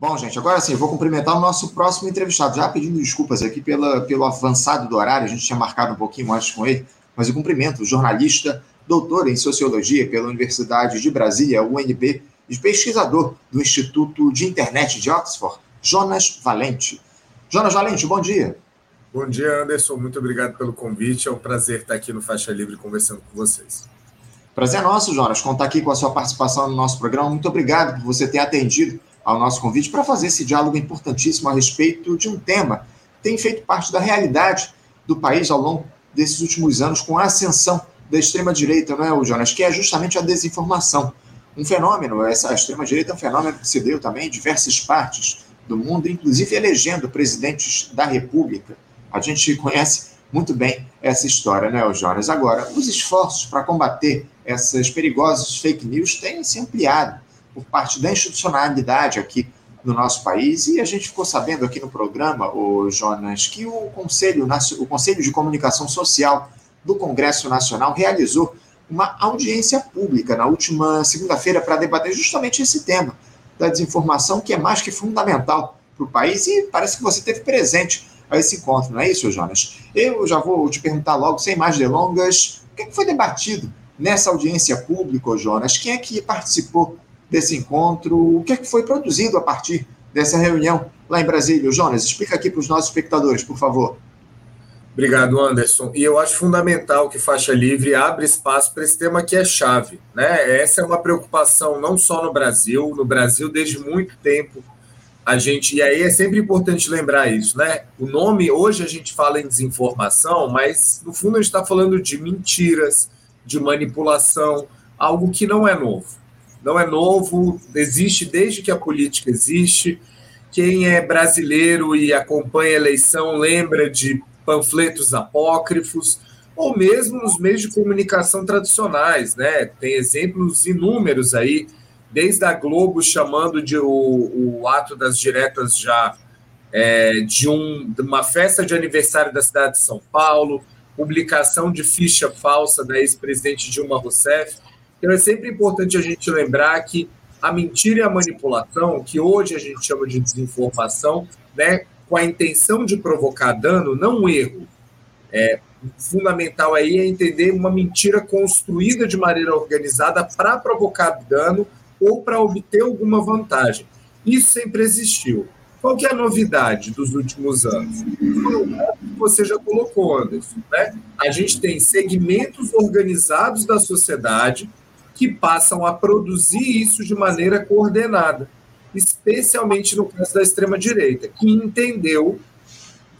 Bom, gente, agora sim, eu vou cumprimentar o nosso próximo entrevistado, já pedindo desculpas aqui pela, pelo avançado do horário, a gente tinha marcado um pouquinho antes com ele, mas eu cumprimento o jornalista, doutor em Sociologia pela Universidade de Brasília, UNB, e pesquisador do Instituto de Internet de Oxford, Jonas Valente. Jonas Valente, bom dia. Bom dia, Anderson. Muito obrigado pelo convite. É um prazer estar aqui no Faixa Livre conversando com vocês. Prazer é nosso, Jonas, contar aqui com a sua participação no nosso programa. Muito obrigado por você ter atendido ao nosso convite para fazer esse diálogo importantíssimo a respeito de um tema que tem feito parte da realidade do país ao longo desses últimos anos, com a ascensão da extrema-direita, não é, Jonas? Que é justamente a desinformação. Um fenômeno, essa extrema-direita é um fenômeno que se deu também em diversas partes do mundo, inclusive elegendo presidentes da República. A gente conhece muito bem essa história, né, Jonas? Agora, os esforços para combater essas perigosas fake news têm se ampliado por parte da institucionalidade aqui no nosso país. E a gente ficou sabendo aqui no programa, o Jonas, que o Conselho, o Conselho de Comunicação Social do Congresso Nacional realizou uma audiência pública na última segunda-feira para debater justamente esse tema da desinformação, que é mais que fundamental para o país, e parece que você teve presente a esse encontro, não é isso, Jonas? Eu já vou te perguntar logo, sem mais delongas, o que é foi debatido nessa audiência pública, Jonas? Quem é que participou desse encontro? O que é que foi produzido a partir dessa reunião lá em Brasília? Jonas, explica aqui para os nossos espectadores, por favor. Obrigado, Anderson. E eu acho fundamental que Faixa Livre abra espaço para esse tema que é chave. Né? Essa é uma preocupação não só no Brasil, no Brasil desde muito tempo. A gente, e aí é sempre importante lembrar isso, né? O nome, hoje a gente fala em desinformação, mas no fundo a gente está falando de mentiras, de manipulação, algo que não é novo não é novo, existe desde que a política existe. Quem é brasileiro e acompanha a eleição lembra de panfletos apócrifos, ou mesmo nos meios de comunicação tradicionais, né? Tem exemplos inúmeros aí, desde a Globo chamando de o, o ato das diretas já é, de, um, de uma festa de aniversário da cidade de São Paulo, publicação de ficha falsa da ex-presidente Dilma Rousseff. Então é sempre importante a gente lembrar que a mentira e a manipulação, que hoje a gente chama de desinformação, né, com a intenção de provocar dano, não um erro. É, fundamental aí é entender uma mentira construída de maneira organizada para provocar dano ou para obter alguma vantagem. Isso sempre existiu. Qual que é a novidade dos últimos anos? Você já colocou, Anderson. Né? A gente tem segmentos organizados da sociedade que passam a produzir isso de maneira coordenada, especialmente no caso da extrema-direita, que entendeu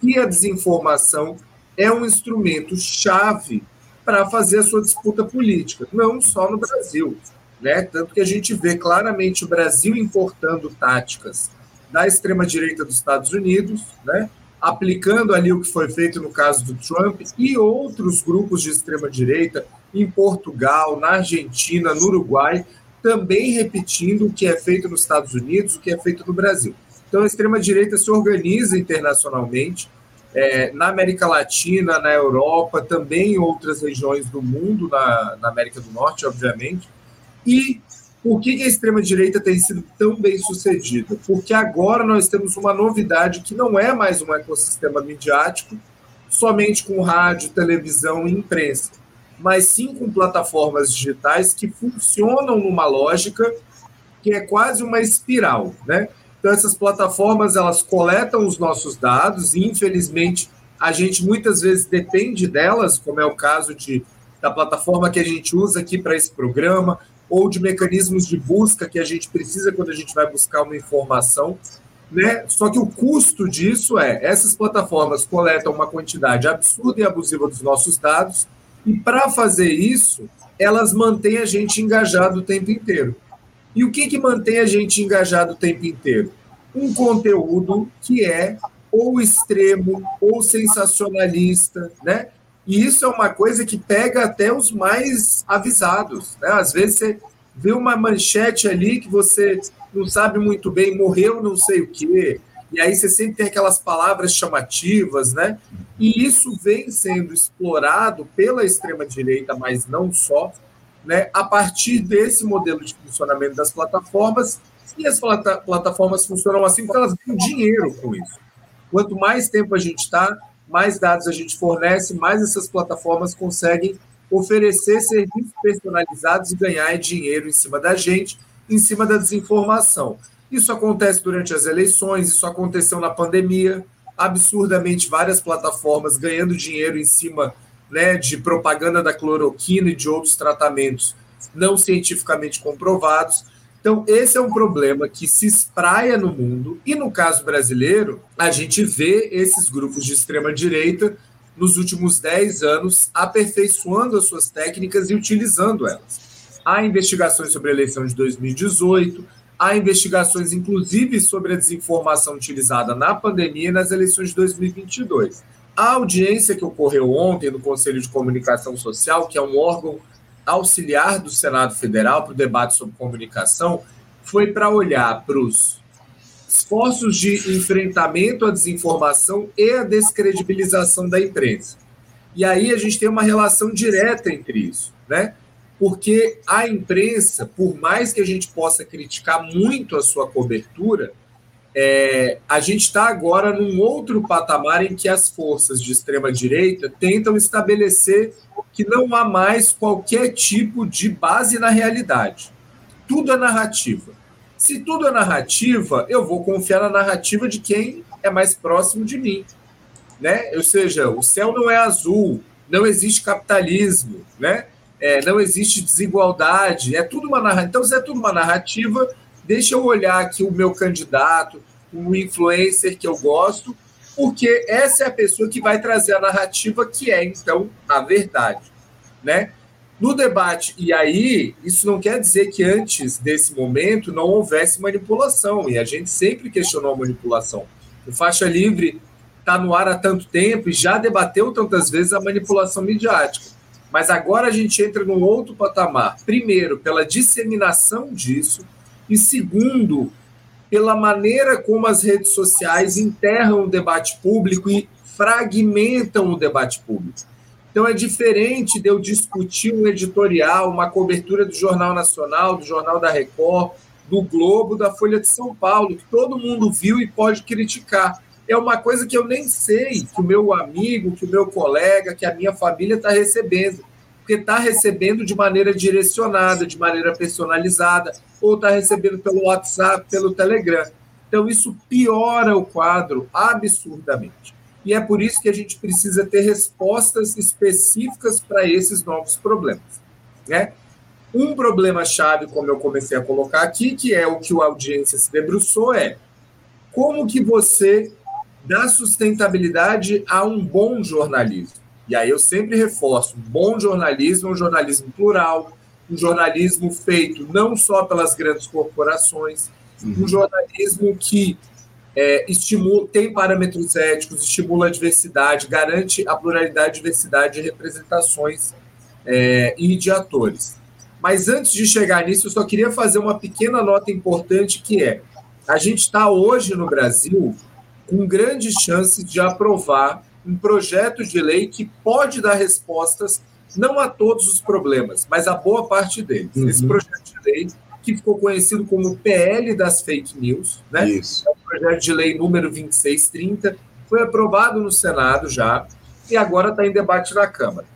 que a desinformação é um instrumento chave para fazer a sua disputa política, não só no Brasil. Né? Tanto que a gente vê claramente o Brasil importando táticas da extrema-direita dos Estados Unidos, né? aplicando ali o que foi feito no caso do Trump e outros grupos de extrema-direita em Portugal, na Argentina, no Uruguai, também repetindo o que é feito nos Estados Unidos, o que é feito no Brasil. Então, a extrema-direita se organiza internacionalmente, é, na América Latina, na Europa, também em outras regiões do mundo, na, na América do Norte, obviamente. E por que a extrema-direita tem sido tão bem sucedida? Porque agora nós temos uma novidade que não é mais um ecossistema midiático, somente com rádio, televisão e imprensa mas sim com plataformas digitais que funcionam numa lógica que é quase uma espiral, né? Então essas plataformas elas coletam os nossos dados e infelizmente a gente muitas vezes depende delas, como é o caso de da plataforma que a gente usa aqui para esse programa ou de mecanismos de busca que a gente precisa quando a gente vai buscar uma informação, né? Só que o custo disso é essas plataformas coletam uma quantidade absurda e abusiva dos nossos dados e para fazer isso, elas mantêm a gente engajado o tempo inteiro. E o que, que mantém a gente engajado o tempo inteiro? Um conteúdo que é ou extremo ou sensacionalista, né? E isso é uma coisa que pega até os mais avisados. Né? Às vezes você vê uma manchete ali que você não sabe muito bem, morreu não sei o quê, e aí você sempre tem aquelas palavras chamativas, né? E isso vem sendo explorado pela extrema-direita, mas não só, né? A partir desse modelo de funcionamento das plataformas, E as plata plataformas funcionam assim porque elas ganham dinheiro com isso. Quanto mais tempo a gente está, mais dados a gente fornece, mais essas plataformas conseguem oferecer serviços personalizados e ganhar dinheiro em cima da gente, em cima da desinformação. Isso acontece durante as eleições, isso aconteceu na pandemia, absurdamente várias plataformas ganhando dinheiro em cima né, de propaganda da cloroquina e de outros tratamentos não cientificamente comprovados. Então, esse é um problema que se espraia no mundo, e no caso brasileiro, a gente vê esses grupos de extrema-direita nos últimos 10 anos aperfeiçoando as suas técnicas e utilizando elas. Há investigações sobre a eleição de 2018, há investigações, inclusive, sobre a desinformação utilizada na pandemia e nas eleições de 2022. A audiência que ocorreu ontem no Conselho de Comunicação Social, que é um órgão auxiliar do Senado Federal para o debate sobre comunicação, foi para olhar para os esforços de enfrentamento à desinformação e à descredibilização da imprensa. E aí a gente tem uma relação direta entre isso, né? Porque a imprensa, por mais que a gente possa criticar muito a sua cobertura, é, a gente está agora num outro patamar em que as forças de extrema direita tentam estabelecer que não há mais qualquer tipo de base na realidade. Tudo é narrativa. Se tudo é narrativa, eu vou confiar na narrativa de quem é mais próximo de mim. Né? Ou seja, o céu não é azul, não existe capitalismo, né? É, não existe desigualdade, é tudo uma narrativa. Então, se é tudo uma narrativa, deixa eu olhar aqui o meu candidato, o influencer que eu gosto, porque essa é a pessoa que vai trazer a narrativa que é, então, a verdade. Né? No debate, e aí, isso não quer dizer que antes desse momento não houvesse manipulação, e a gente sempre questionou a manipulação. O Faixa Livre está no ar há tanto tempo e já debateu tantas vezes a manipulação midiática. Mas agora a gente entra num outro patamar. Primeiro, pela disseminação disso, e segundo, pela maneira como as redes sociais enterram o debate público e fragmentam o debate público. Então é diferente de eu discutir um editorial, uma cobertura do Jornal Nacional, do Jornal da Record, do Globo, da Folha de São Paulo, que todo mundo viu e pode criticar. É uma coisa que eu nem sei que o meu amigo, que o meu colega, que a minha família está recebendo. Porque está recebendo de maneira direcionada, de maneira personalizada, ou está recebendo pelo WhatsApp, pelo Telegram. Então, isso piora o quadro absurdamente e é por isso que a gente precisa ter respostas específicas para esses novos problemas. Né? Um problema-chave, como eu comecei a colocar aqui, que é o que a audiência se debruçou, é como que você dá sustentabilidade a um bom jornalismo. E aí eu sempre reforço, bom jornalismo é um jornalismo plural, um jornalismo feito não só pelas grandes corporações, uhum. um jornalismo que é, estimula, tem parâmetros éticos, estimula a diversidade, garante a pluralidade, diversidade de representações é, e de atores. Mas antes de chegar nisso, eu só queria fazer uma pequena nota importante que é: a gente está hoje no Brasil com grandes chances de aprovar um projeto de lei que pode dar respostas não a todos os problemas, mas a boa parte deles. Uhum. Esse projeto de lei que ficou conhecido como PL das fake news, né? Isso. É o projeto de lei número 2630, foi aprovado no Senado já e agora está em debate na Câmara.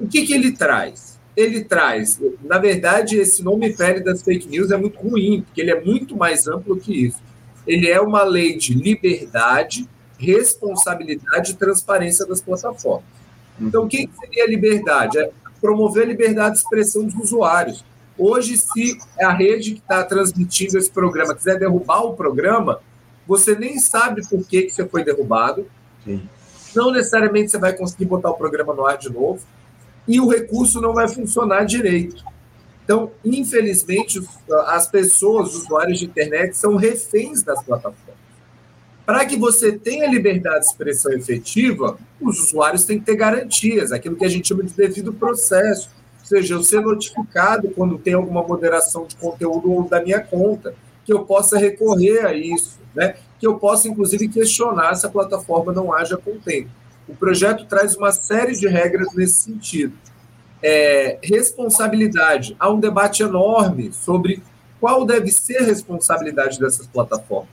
O que, que ele traz? Ele traz, na verdade, esse nome PL das fake news é muito ruim, porque ele é muito mais amplo que isso. Ele é uma lei de liberdade, responsabilidade e transparência das plataformas. Então, o que seria liberdade? É promover a liberdade de expressão dos usuários. Hoje, se a rede que está transmitindo esse programa quiser derrubar o programa, você nem sabe por que, que você foi derrubado. Sim. Não necessariamente você vai conseguir botar o programa no ar de novo. E o recurso não vai funcionar direito. Então, infelizmente, as pessoas, os usuários de internet, são reféns das plataformas. Para que você tenha liberdade de expressão efetiva, os usuários têm que ter garantias, aquilo que a gente chama de devido processo seja, eu ser notificado quando tem alguma moderação de conteúdo ou da minha conta, que eu possa recorrer a isso, né? que eu possa, inclusive, questionar se a plataforma não haja contento. O projeto traz uma série de regras nesse sentido. É, responsabilidade. Há um debate enorme sobre qual deve ser a responsabilidade dessas plataformas?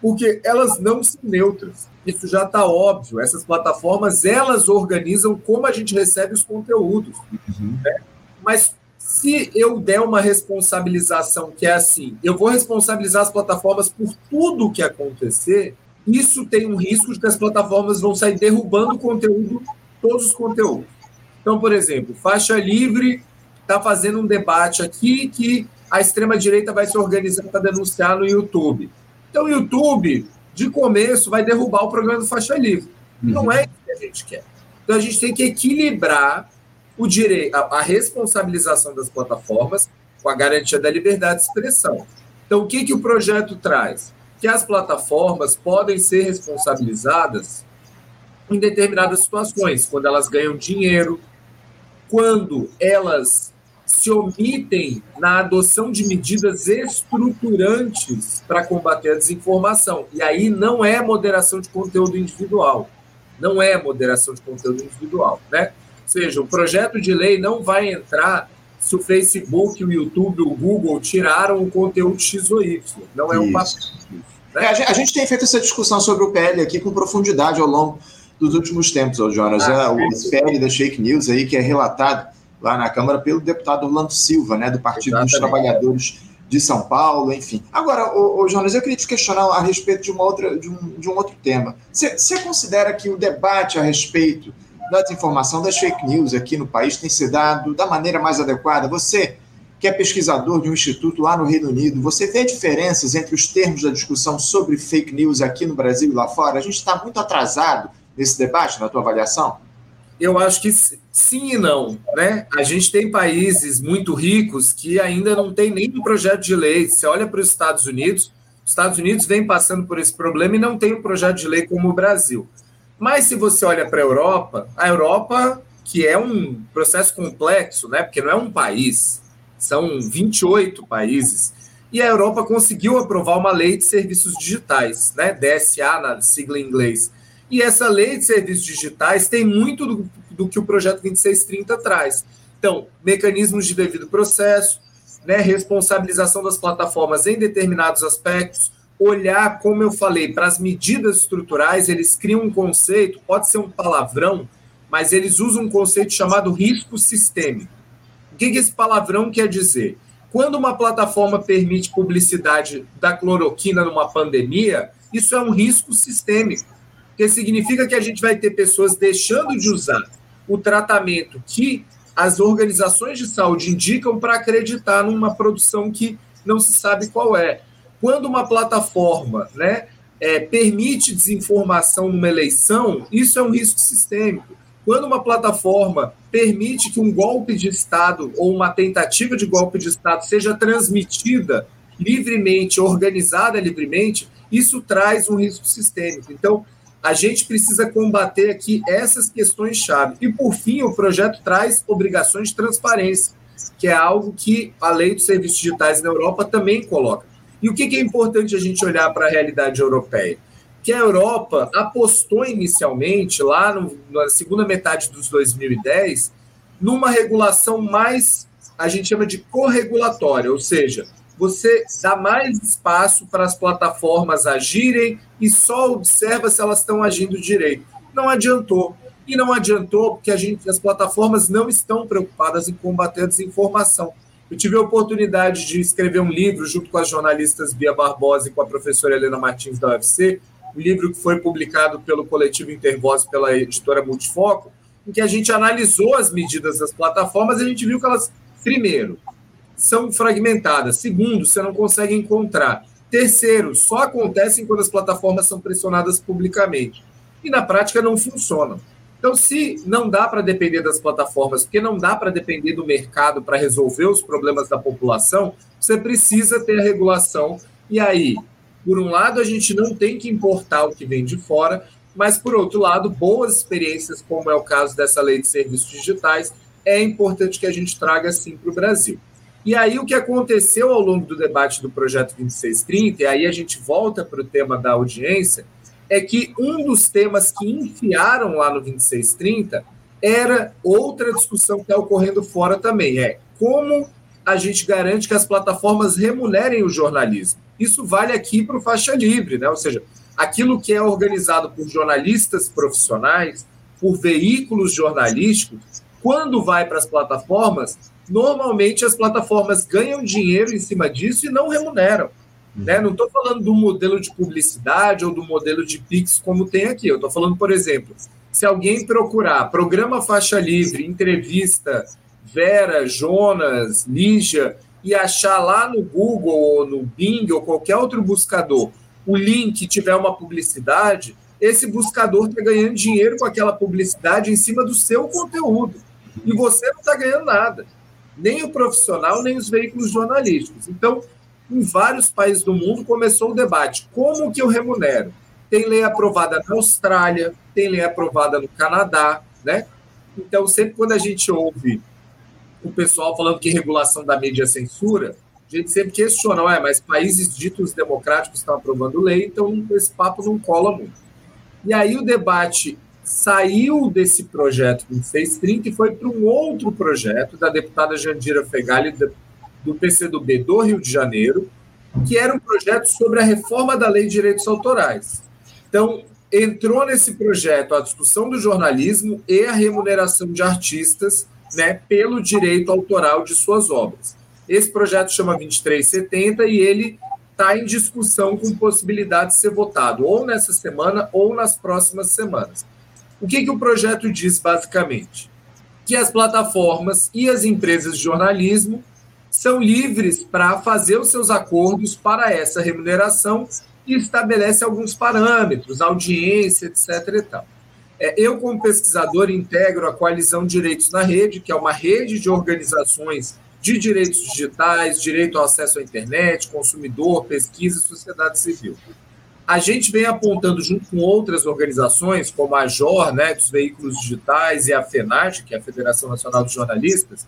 Porque elas não são neutras. Isso já está óbvio. Essas plataformas, elas organizam como a gente recebe os conteúdos. Uhum. Né? Mas se eu der uma responsabilização que é assim, eu vou responsabilizar as plataformas por tudo o que acontecer, isso tem um risco de que as plataformas vão sair derrubando o conteúdo, todos os conteúdos. Então, por exemplo, faixa livre está fazendo um debate aqui que a extrema-direita vai se organizar para denunciar no YouTube. Então, o YouTube, de começo, vai derrubar o programa do Faixa Livre. Uhum. Não é isso que a gente quer. Então, a gente tem que equilibrar o direito, a, a responsabilização das plataformas com a garantia da liberdade de expressão. Então, o que, que o projeto traz? Que as plataformas podem ser responsabilizadas em determinadas situações, quando elas ganham dinheiro, quando elas se omitem na adoção de medidas estruturantes para combater a desinformação. E aí não é moderação de conteúdo individual. Não é moderação de conteúdo individual, né? Ou seja, o projeto de lei não vai entrar se o Facebook, o YouTube, o Google tiraram o conteúdo X ou Y. Não é um papel. Né? É, a, gente, tem feito essa discussão sobre o PL aqui com profundidade ao longo dos últimos tempos, Jonas. Ah, é, o PL das fake news aí, que é relatado lá na Câmara pelo deputado Orlando Silva, né, do Partido Exatamente. dos Trabalhadores de São Paulo, enfim. Agora, o, o Jonas, eu queria te questionar a respeito de, uma outra, de, um, de um outro tema. Você considera que o debate a respeito da desinformação, das fake news aqui no país tem se dado da maneira mais adequada? Você, que é pesquisador de um instituto lá no Reino Unido, você vê diferenças entre os termos da discussão sobre fake news aqui no Brasil e lá fora? A gente está muito atrasado nesse debate, na tua avaliação? Eu acho que sim e não, né? A gente tem países muito ricos que ainda não tem nem um projeto de lei. Você olha para os Estados Unidos, os Estados Unidos vem passando por esse problema e não tem um projeto de lei como o Brasil. Mas se você olha para a Europa, a Europa, que é um processo complexo, né? Porque não é um país, são 28 países. E a Europa conseguiu aprovar uma lei de serviços digitais, né? DSA, na sigla em inglês. E essa lei de serviços digitais tem muito do, do que o projeto 2630 traz. Então, mecanismos de devido processo, né, responsabilização das plataformas em determinados aspectos, olhar, como eu falei, para as medidas estruturais, eles criam um conceito, pode ser um palavrão, mas eles usam um conceito chamado risco sistêmico. O que, que esse palavrão quer dizer? Quando uma plataforma permite publicidade da cloroquina numa pandemia, isso é um risco sistêmico, porque significa que a gente vai ter pessoas deixando de usar o tratamento que as organizações de saúde indicam para acreditar numa produção que não se sabe qual é. Quando uma plataforma né, é, permite desinformação numa eleição, isso é um risco sistêmico. Quando uma plataforma permite que um golpe de Estado ou uma tentativa de golpe de Estado seja transmitida livremente, organizada livremente, isso traz um risco sistêmico. Então, a gente precisa combater aqui essas questões-chave. E, por fim, o projeto traz obrigações de transparência, que é algo que a lei dos serviços digitais na Europa também coloca. E o que, é importante a gente olhar para a realidade europeia? Que a Europa apostou inicialmente, lá no, na segunda metade dos 2010, numa regulação mais, a gente chama de corregulatória, ou seja, você dá mais espaço para as plataformas agirem e só observa se elas estão agindo direito. Não adiantou. E não adiantou porque a gente, as plataformas não estão preocupadas em combater a desinformação. Eu tive a oportunidade de escrever um livro junto com as jornalistas Bia Barbosa e com a professora Helena Martins da UFC, um livro que foi publicado pelo coletivo Intervoz pela editora Multifoco, em que a gente analisou as medidas das plataformas e a gente viu que elas, primeiro, são fragmentadas. Segundo, você não consegue encontrar. Terceiro, só acontecem quando as plataformas são pressionadas publicamente. E na prática não funcionam. Então, se não dá para depender das plataformas, porque não dá para depender do mercado para resolver os problemas da população, você precisa ter a regulação. E aí, por um lado, a gente não tem que importar o que vem de fora, mas, por outro lado, boas experiências, como é o caso dessa lei de serviços digitais, é importante que a gente traga sim para o Brasil. E aí, o que aconteceu ao longo do debate do projeto 2630, e aí a gente volta para o tema da audiência, é que um dos temas que enfiaram lá no 2630 era outra discussão que está ocorrendo fora também, é como a gente garante que as plataformas remunerem o jornalismo. Isso vale aqui para o faixa livre, né? ou seja, aquilo que é organizado por jornalistas profissionais, por veículos jornalísticos, quando vai para as plataformas, normalmente as plataformas ganham dinheiro em cima disso e não remuneram. Né? Não estou falando do modelo de publicidade ou do modelo de Pix como tem aqui. Eu estou falando, por exemplo, se alguém procurar programa faixa livre, entrevista, Vera, Jonas, Lígia, e achar lá no Google ou no Bing ou qualquer outro buscador o link tiver uma publicidade, esse buscador está ganhando dinheiro com aquela publicidade em cima do seu conteúdo. E você não está ganhando nada. Nem o profissional, nem os veículos jornalísticos. Então, em vários países do mundo começou o debate: como que eu remunero? Tem lei aprovada na Austrália, tem lei aprovada no Canadá, né? Então, sempre quando a gente ouve o pessoal falando que regulação da mídia é censura, a gente sempre questiona, ué, mas países ditos democráticos estão aprovando lei, então esse papo não cola muito. E aí o debate saiu desse projeto do 630 e foi para um outro projeto da deputada Jandira Fegali, do PCdoB do Rio de Janeiro, que era um projeto sobre a reforma da Lei de Direitos Autorais. Então, entrou nesse projeto a discussão do jornalismo e a remuneração de artistas né, pelo direito autoral de suas obras. Esse projeto chama 2370 e ele está em discussão com possibilidade de ser votado ou nessa semana ou nas próximas semanas. O que, que o projeto diz, basicamente? Que as plataformas e as empresas de jornalismo são livres para fazer os seus acordos para essa remuneração e estabelece alguns parâmetros, audiência, etc. É, eu, como pesquisador, integro a Coalizão Direitos na Rede, que é uma rede de organizações de direitos digitais, direito ao acesso à internet, consumidor, pesquisa e sociedade civil. A gente vem apontando, junto com outras organizações, como a JOR, né, dos veículos digitais, e a FENAT, que é a Federação Nacional de Jornalistas,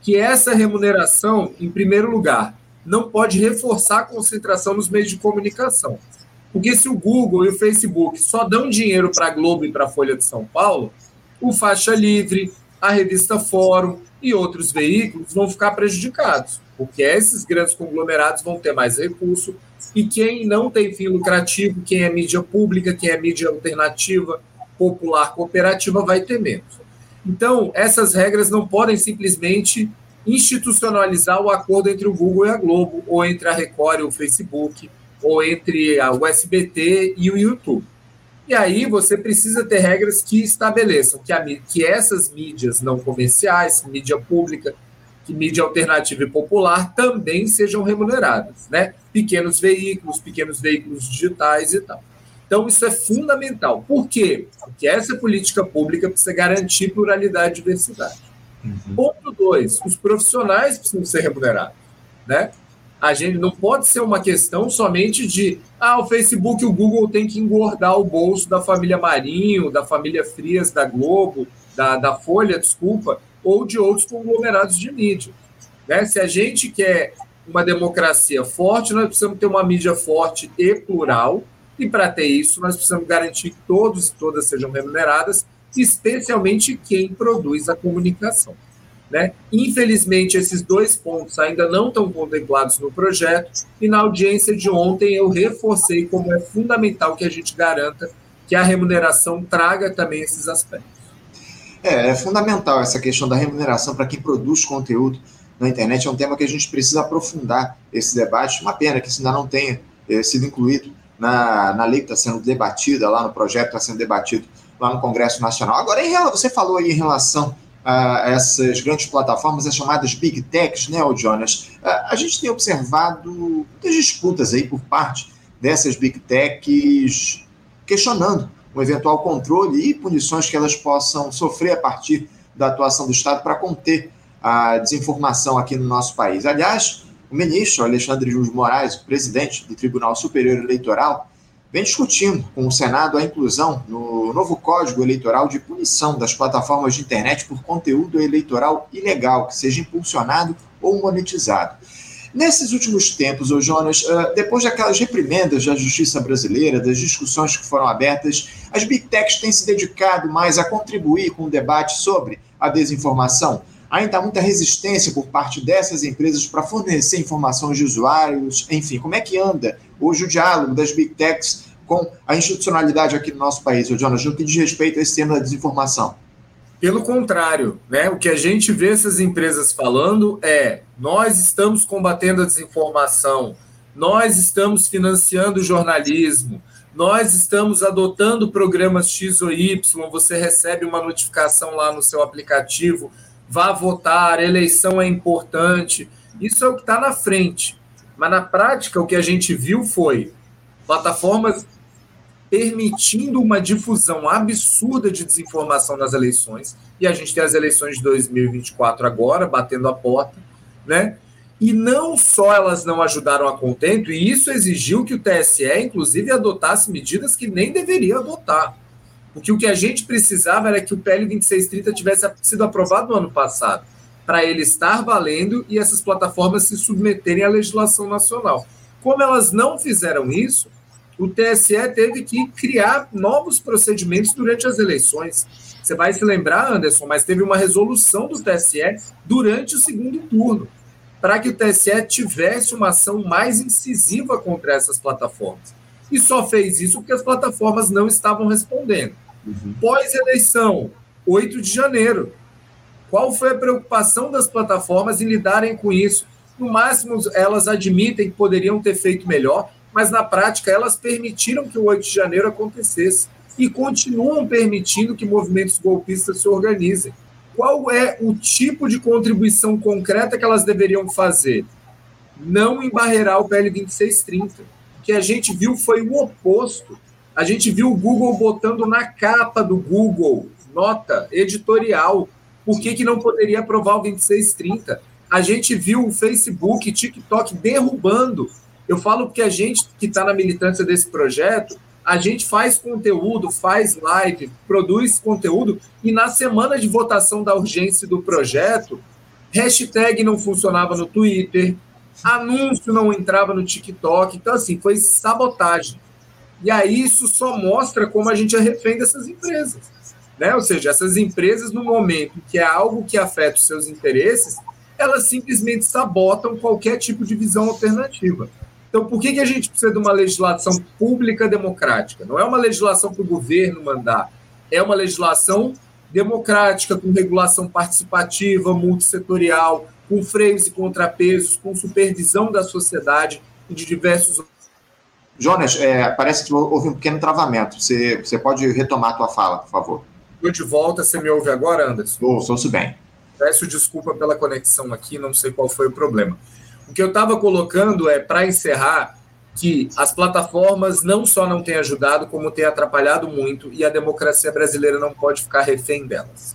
que essa remuneração, em primeiro lugar, não pode reforçar a concentração nos meios de comunicação. Porque se o Google e o Facebook só dão dinheiro para a Globo e para a Folha de São Paulo, o Faixa Livre, a revista Fórum e outros veículos vão ficar prejudicados, porque esses grandes conglomerados vão ter mais recurso e quem não tem fim lucrativo, quem é mídia pública, quem é mídia alternativa, popular, cooperativa, vai ter menos. Então, essas regras não podem simplesmente institucionalizar o acordo entre o Google e a Globo, ou entre a Record e o Facebook, ou entre a USBT e o YouTube. E aí você precisa ter regras que estabeleçam que, a, que essas mídias não comerciais, mídia pública, que mídia alternativa e popular também sejam remuneradas, né? Pequenos veículos, pequenos veículos digitais e tal. Então, isso é fundamental. Por quê? Porque essa política pública precisa garantir pluralidade e diversidade. Uhum. Ponto dois, os profissionais precisam ser remunerados. Né? A gente não pode ser uma questão somente de ah, o Facebook e o Google têm que engordar o bolso da família Marinho, da família Frias da Globo, da, da Folha, desculpa, ou de outros conglomerados de mídia. Né? Se a gente quer uma democracia forte, nós precisamos ter uma mídia forte e plural, e para ter isso, nós precisamos garantir que todos e todas sejam remuneradas, especialmente quem produz a comunicação. Né? Infelizmente, esses dois pontos ainda não estão contemplados no projeto, e na audiência de ontem eu reforcei como é fundamental que a gente garanta que a remuneração traga também esses aspectos. É, é fundamental essa questão da remuneração para quem produz conteúdo na internet. É um tema que a gente precisa aprofundar esse debate. Uma pena que isso ainda não tenha é, sido incluído na, na lei que está sendo debatida lá no projeto, está sendo debatido lá no Congresso Nacional. Agora, em, você falou aí em relação a essas grandes plataformas, as chamadas Big Techs, né, Jonas? A gente tem observado muitas disputas aí por parte dessas Big Techs questionando um eventual controle e punições que elas possam sofrer a partir da atuação do Estado para conter a desinformação aqui no nosso país. Aliás, o ministro Alexandre de Moraes, presidente do Tribunal Superior Eleitoral, vem discutindo com o Senado a inclusão no novo Código Eleitoral de punição das plataformas de internet por conteúdo eleitoral ilegal que seja impulsionado ou monetizado. Nesses últimos tempos, ô Jonas, ah, depois daquelas reprimendas da justiça brasileira, das discussões que foram abertas, as Big Techs têm se dedicado mais a contribuir com o debate sobre a desinformação. Ainda há muita resistência por parte dessas empresas para fornecer informações de usuários, enfim, como é que anda hoje o diálogo das Big Techs com a institucionalidade aqui no nosso país, o Jonas, no que diz respeito a esse tema da desinformação? Pelo contrário, né? o que a gente vê essas empresas falando é: nós estamos combatendo a desinformação, nós estamos financiando o jornalismo, nós estamos adotando programas X ou Y, você recebe uma notificação lá no seu aplicativo, vá votar, eleição é importante. Isso é o que está na frente. Mas na prática, o que a gente viu foi plataformas permitindo uma difusão absurda de desinformação nas eleições, e a gente tem as eleições de 2024 agora, batendo a porta, né? E não só elas não ajudaram a contento, e isso exigiu que o TSE, inclusive, adotasse medidas que nem deveria adotar. Porque o que a gente precisava era que o PL 2630 tivesse sido aprovado no ano passado, para ele estar valendo e essas plataformas se submeterem à legislação nacional. Como elas não fizeram isso, o TSE teve que criar novos procedimentos durante as eleições. Você vai se lembrar, Anderson, mas teve uma resolução do TSE durante o segundo turno, para que o TSE tivesse uma ação mais incisiva contra essas plataformas. E só fez isso porque as plataformas não estavam respondendo. Uhum. Pós-eleição, 8 de janeiro. Qual foi a preocupação das plataformas em lidarem com isso? No máximo, elas admitem que poderiam ter feito melhor, mas na prática elas permitiram que o 8 de janeiro acontecesse e continuam permitindo que movimentos golpistas se organizem. Qual é o tipo de contribuição concreta que elas deveriam fazer? Não embarrear o PL 2630. O que a gente viu foi o oposto. A gente viu o Google botando na capa do Google nota editorial por que, que não poderia aprovar o 2630. A gente viu o Facebook, TikTok derrubando eu falo que a gente que está na militância desse projeto, a gente faz conteúdo, faz live, produz conteúdo, e na semana de votação da urgência do projeto, hashtag não funcionava no Twitter, anúncio não entrava no TikTok. Então, assim, foi sabotagem. E aí isso só mostra como a gente é refém dessas empresas. Né? Ou seja, essas empresas, no momento que é algo que afeta os seus interesses, elas simplesmente sabotam qualquer tipo de visão alternativa. Então, por que, que a gente precisa de uma legislação pública democrática? Não é uma legislação para o governo mandar, é uma legislação democrática, com regulação participativa, multissetorial, com freios e contrapesos, com supervisão da sociedade e de diversos. Jonas, é, parece que houve um pequeno travamento. Você, você pode retomar a tua fala, por favor. Estou de volta. Você me ouve agora, Anderson? Ouço, ouço bem. Peço desculpa pela conexão aqui, não sei qual foi o problema. O que eu estava colocando é, para encerrar, que as plataformas não só não têm ajudado, como têm atrapalhado muito, e a democracia brasileira não pode ficar refém delas.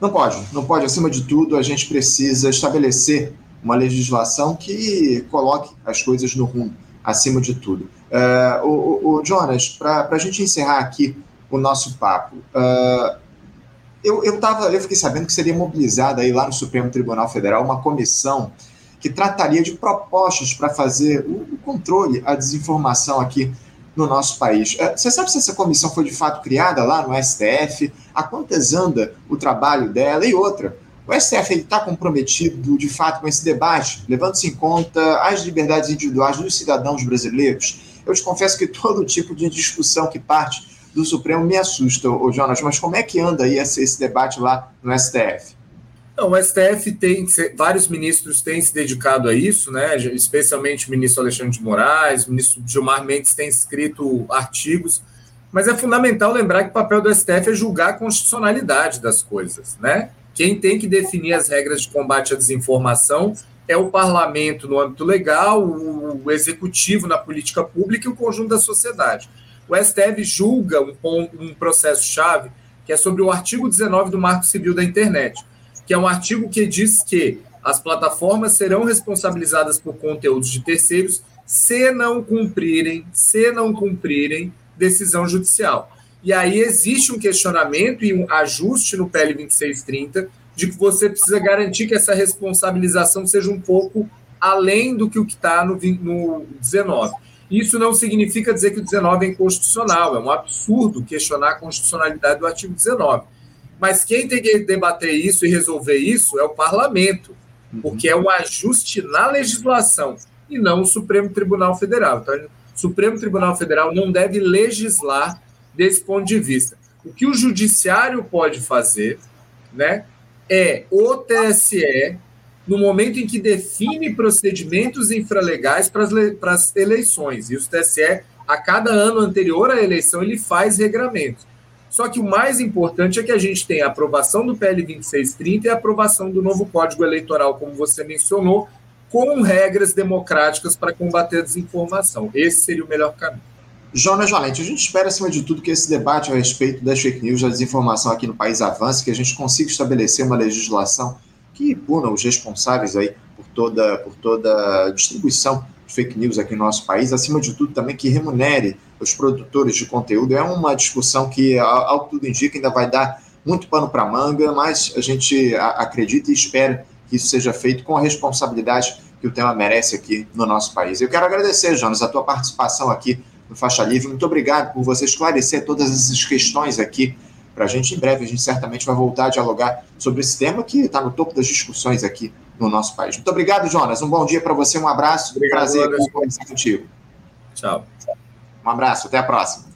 Não pode, não pode. Acima de tudo, a gente precisa estabelecer uma legislação que coloque as coisas no rumo, acima de tudo. Uh, o, o, Jonas, para a gente encerrar aqui o nosso papo, uh, eu, eu, tava, eu fiquei sabendo que seria mobilizada aí lá no Supremo Tribunal Federal uma comissão que trataria de propostas para fazer o controle, a desinformação aqui no nosso país. É, você sabe se essa comissão foi de fato criada lá no STF? A quantas anda o trabalho dela? E outra, o STF está comprometido de fato com esse debate, levando-se em conta as liberdades individuais dos cidadãos brasileiros? Eu te confesso que todo tipo de discussão que parte do Supremo me assusta, ô Jonas, mas como é que anda aí esse debate lá no STF? Não, o STF tem, vários ministros têm se dedicado a isso, né? especialmente o ministro Alexandre de Moraes, o ministro Gilmar Mendes tem escrito artigos, mas é fundamental lembrar que o papel do STF é julgar a constitucionalidade das coisas. Né? Quem tem que definir as regras de combate à desinformação é o parlamento no âmbito legal, o executivo na política pública e o conjunto da sociedade. O STF julga um, um processo-chave que é sobre o artigo 19 do Marco Civil da Internet que é um artigo que diz que as plataformas serão responsabilizadas por conteúdos de terceiros se não cumprirem, se não cumprirem decisão judicial. E aí existe um questionamento e um ajuste no PL 2630 de que você precisa garantir que essa responsabilização seja um pouco além do que o que está no, no 19. Isso não significa dizer que o 19 é inconstitucional, é um absurdo questionar a constitucionalidade do artigo 19. Mas quem tem que debater isso e resolver isso é o parlamento, uhum. porque é um ajuste na legislação e não o Supremo Tribunal Federal. Então, o Supremo Tribunal Federal não deve legislar desse ponto de vista. O que o judiciário pode fazer, né, é o TSE no momento em que define procedimentos infralegais para as, para as eleições. E o TSE, a cada ano anterior à eleição, ele faz regramentos. Só que o mais importante é que a gente tem a aprovação do PL 2630 e a aprovação do novo Código Eleitoral, como você mencionou, com regras democráticas para combater a desinformação. Esse seria o melhor caminho. Jonas Valente, a gente espera, acima de tudo, que esse debate a respeito das fake news, da desinformação aqui no país avance, que a gente consiga estabelecer uma legislação que puna os responsáveis aí por toda, por toda a distribuição de fake news aqui no nosso país, acima de tudo também que remunere os produtores de conteúdo. É uma discussão que, ao que tudo indica, ainda vai dar muito pano para manga, mas a gente acredita e espera que isso seja feito com a responsabilidade que o tema merece aqui no nosso país. Eu quero agradecer, Jonas, a tua participação aqui no Faixa Livre. Muito obrigado por você esclarecer todas essas questões aqui para a gente. Em breve, a gente certamente vai voltar a dialogar sobre esse tema que está no topo das discussões aqui no nosso país. Muito obrigado, Jonas. Um bom dia para você, um abraço. Obrigado, Prazer conversar contigo. Tchau. Um abraço, até a próxima.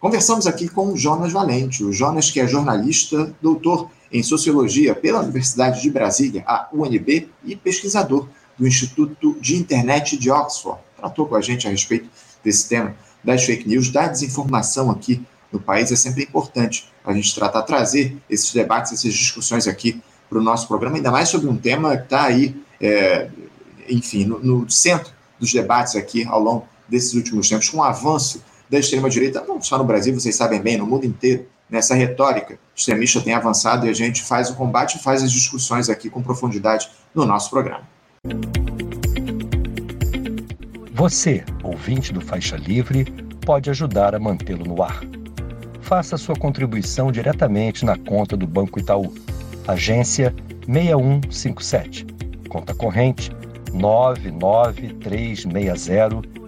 Conversamos aqui com o Jonas Valente, o Jonas que é jornalista, doutor em Sociologia pela Universidade de Brasília, a UNB, e pesquisador do Instituto de Internet de Oxford. Tratou com a gente a respeito desse tema das fake news, da desinformação aqui no país. É sempre importante a gente tratar, trazer esses debates, essas discussões aqui para o nosso programa, ainda mais sobre um tema que está aí, é, enfim, no, no, centro dos debates aqui ao longo desses últimos tempos, com o avanço da extrema-direita, não só no Brasil, vocês sabem bem, no mundo inteiro, nessa retórica extremista tem avançado e a gente faz o combate e faz as discussões aqui com profundidade no nosso programa. Você, ouvinte do Faixa Livre, pode ajudar a mantê-lo no ar. Faça sua contribuição diretamente na conta do Banco Itaú, agência 6157, conta corrente 99360,